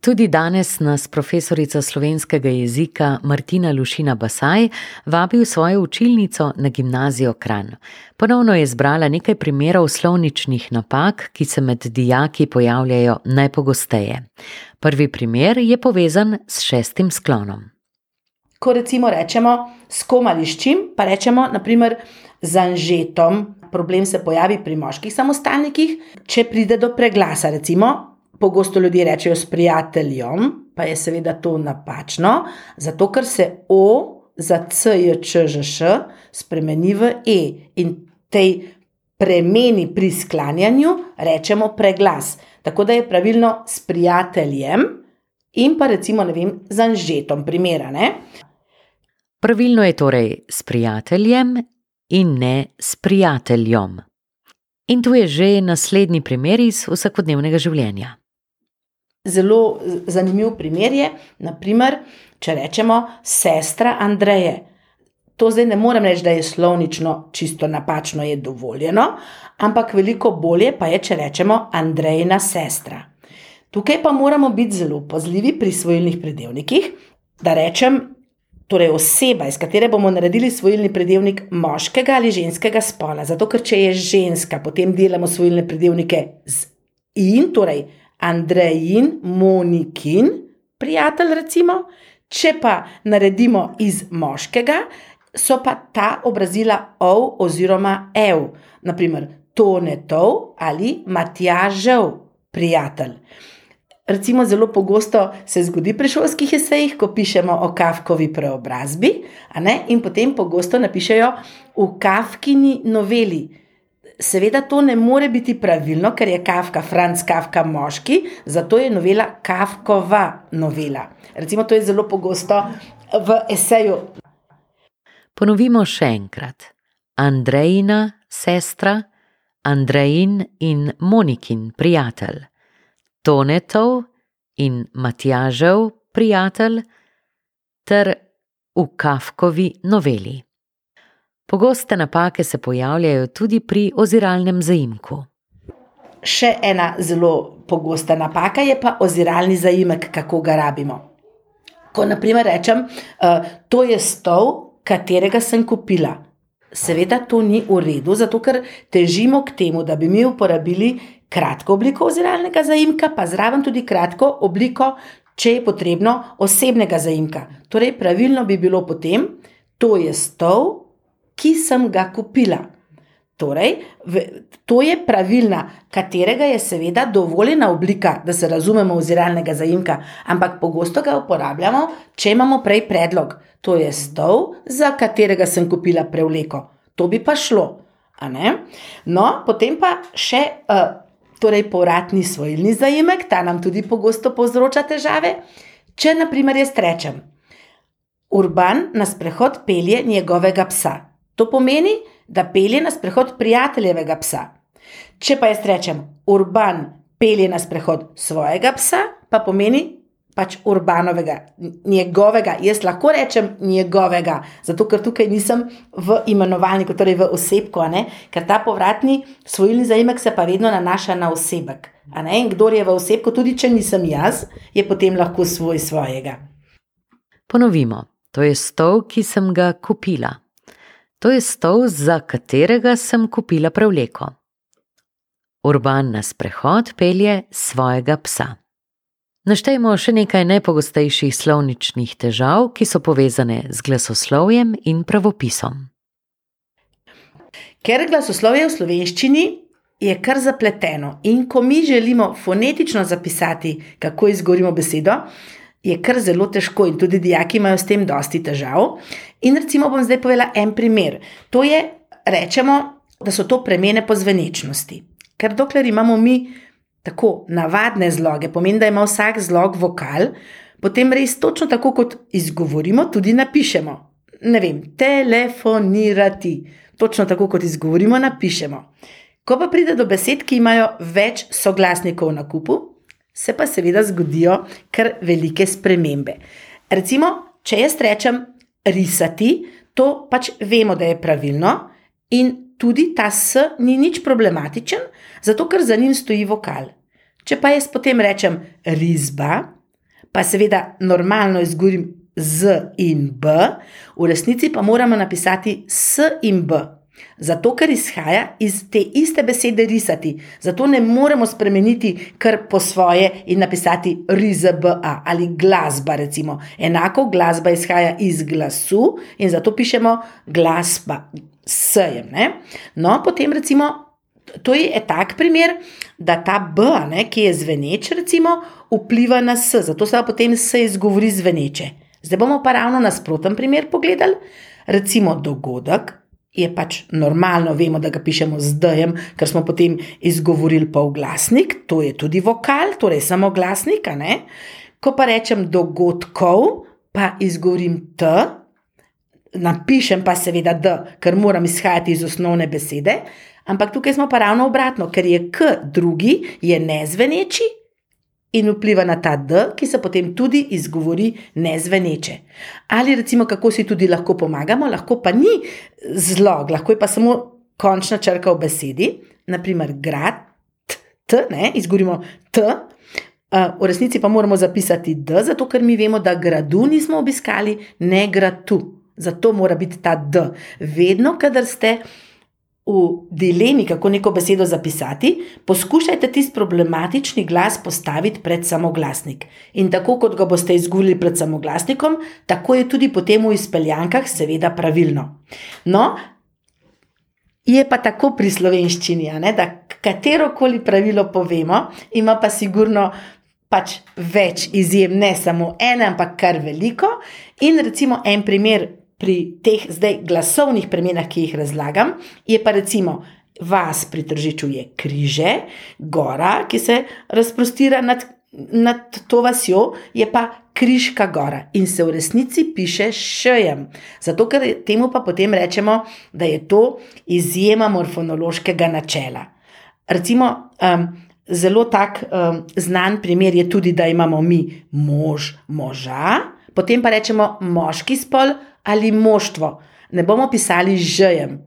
Tudi danes nas profesorica slovenskega jezika Martina Lušina Basaj vabi v svojo učilnico na gimnazijo Kran. Ponovno je zbrala nekaj primerov slovničnih napak, ki se med dijaki pojavljajo najpogosteje. Prvi primer je povezan s šestim sklonom. Ko recimo rečemo s kom ali s čim, pa rečemo naprimer z anžetom. Problem se pojavi pri moških samostalnikih, če pride do preglasa, recimo Pogosto ljudje rečejo s prijateljem, pa je seveda to napačno, zato ker se O za C, J, Č, Ž, Š spremeni v E in tej premeni pri sklanjanju rečemo preglas. Tako da je pravilno s prijateljem in pa recimo vem, z anžetom, primera. Ne? Pravilno je torej s prijateljem in ne s prijateljem. In tu je že naslednji primer iz vsakodnevnega življenja. Zelo zanimiv primer je, naprimer, če rečemo sestra Andreje. To zdaj ne morem reči, da je slovnično čisto napačno, je dovoljeno, ampak veliko bolje pa je, če rečemo Andrejna sestra. Tukaj pa moramo biti zelo pazljivi pri svojilnih predelnikih, da rečem, torej oseba, iz katere bomo naredili svojilni predelnik moškega ali ženskega spola. Zato, ker če je ženska, potem delamo svojilne predelnike z in, torej. Andrejin, Monikin, prijatelj, recimo. Če pa naredimo iz moškega, so pa ta obrazila ov oziroma ev, naprimer tonetov ali matjažev, prijatelj. Recimo, zelo pogosto se zgodi pri šolskih esejih, ko pišemo o Kafkovi preobrazbi, in potem pogosto napišejo v Kafkini noveli. Seveda to ne more biti pravilno, ker je Kafka, Franz Kafka, moški, zato je novela Kafkova novela. Recimo, to je zelo pogosto v eseju. Ponovimo še enkrat: Andrejina, sestra, Andrejin in Monikin, prijatelj, Tonetov in Matjažev, prijatelj, ter v Kafkovi noveli. Pogoste napake se pojavljajo tudi pri oziralnem zaimku. Še ena zelo pogosta napaka je pa oziralni zaimek, kako ga rabimo. Ko naprimer rečem, uh, to je stol, katerega sem kupila. Seveda to ni v redu, zato ker težimo k temu, da bi mi uporabili kratko obliko oziralnega zaimka, pa zraven tudi kratko obliko, če je potrebno, osebnega zaimka. Torej, pravilno bi bilo potem, to je stol, ki sem ga kupila. Torej, to je pravilna, katerega je seveda dovoljena oblika, da se razumemo oziralnega zaimka, ampak pogosto ga uporabljamo, če imamo prej predlog. To je stol, za katerega sem kupila prevleko. To bi pa šlo. No, potem pa še uh, torej povratni svojilni zaimek, ta nam tudi pogosto povzroča težave. Če naprimer jaz rečem, Urban na sprehod pelje njegovega psa. To pomeni, da pelje na sprehod prijateljevega psa. Če pa jaz rečem, urban pelje na sprehod svojega psa, pa pomeni pač urbanovega, njegovega. Jaz lahko rečem njegovega, zato ker tukaj nisem v imenovalniku, torej v osebku, ker ta povratni svojilni zajemek se pa vedno nanaša na osebek. In kdo je v osebku, tudi če nisem jaz, je potem lahko svoj svojega. Ponovimo, to je stol, ki sem ga kupila. To je stol, za katerega sem kupila prevleko. Urban na sprehod pelje svojega psa. Naštejmo še nekaj najpogostejših slovničnih težav, ki so povezane z glasoslovjem in pravopisom. Ker glasoslovje v slovenščini je kar zapleteno in ko mi želimo fonetično zapisati, kako izgovorimo besedo, je kar zelo težko in tudi dijaki imajo s tem dosti težav. In recimo bom zdaj povedala en primer. To je, rečemo, da so to premene po zvenečnosti. Ker dokler imamo mi tako navadne zloge, pomeni, da ima vsak zlog vokal, potem res točno tako, kot izgovorimo, tudi napišemo. Ne vem, telefonirati. Točno tako, kot izgovorimo, napišemo. Ko pa pride do besed, ki imajo več soglasnikov na kupu, se pa seveda zgodijo kar velike spremembe. Recimo, če jaz rečem risati, to pač vemo, da je pravilno, in tudi ta S ni nič problematičen, zato ker za njim stoji vokal. Če pa jaz potem rečem risba, pa seveda normalno izgovorim z in b, v resnici pa moramo napisati s in b. Zato, ker izhaja iz te iste besede risati. Zato ne moremo spremeniti kar po svoje in napisati rizba ali glasba. Recimo. Enako glasba izhaja iz glasu in zato pišemo glasba, sejem. No, potem recimo. To je tak primer, da ta B, ne, ki je zveneč, recimo, vpliva na S, zato se potem S izgovori zveneče. Zdaj bomo pa ravno nasproten primer pogledali. Recimo, dogodek, je pač normalno, vemo, da ga pišemo z D-jem, ker smo potem izgovorili polglasnik, to je tudi vokal, torej samo glasnik. Ko pa rečem dogodkov, pa izgovorim T, napišem pa seveda D, ker moram izhajati iz osnovne besede. Ampak tukaj smo pa ravno obratno, ker je K drugi, je nezveneči, in vpliva na ta D, ki se potem tudi izgovori nezveneče. Ali recimo, kako si tudi lahko pomagamo, lahko pa ni zlog, lahko je pa samo končna črka v besedi, naprimer grad, t, ne, izgovorimo t. V resnici pa moramo zapisati D, zato ker mi vemo, da gradu nismo obiskali, ne gradu. Zato mora biti ta D. Vedno, kadar ste v dilemi, kako neko besedo zapisati, poskušajte tisti problematični glas postaviti pred samoglasnik. In tako kot ga boste izgubili pred samoglasnikom, tako je tudi potem v izpeljankah, seveda, pravilno. No, je pa tako pri slovenščini, ne, da katero koli pravilo povemo, ima pa sigurno. Pač več izjem, ne samo ena, ampak kar veliko. In recimo en primer, pri teh zdaj glasovnih premenah, ki jih razlagam, je pa recimo vas pri tržiču je križe, gora, ki se razprostira nad, nad to vasjo, je pa križka gora in se v resnici piše šejem. Zato, ker temu pa potem rečemo, da je to izjema morfonološkega načela. Recimo, um, zelo tak um, znan primer je tudi, da imamo mi mož, moža, potem pa rečemo moški spol ali moštvo. Ne bomo pisali žejem.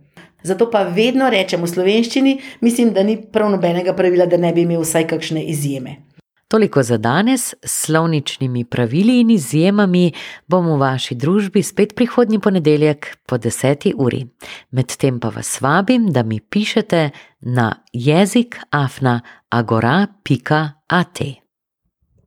Zato pa vedno rečemo v slovenščini, mislim, da ni prav nobenega pravila, da ne bi imel vsaj kakšne izjeme. Toliko za danes, s slovničnimi pravili in izjemami bomo v vaši družbi spet prihodnji ponedeljek po 10. uri. Medtem pa vas vabim, da mi pišete na jezik afna agora.at.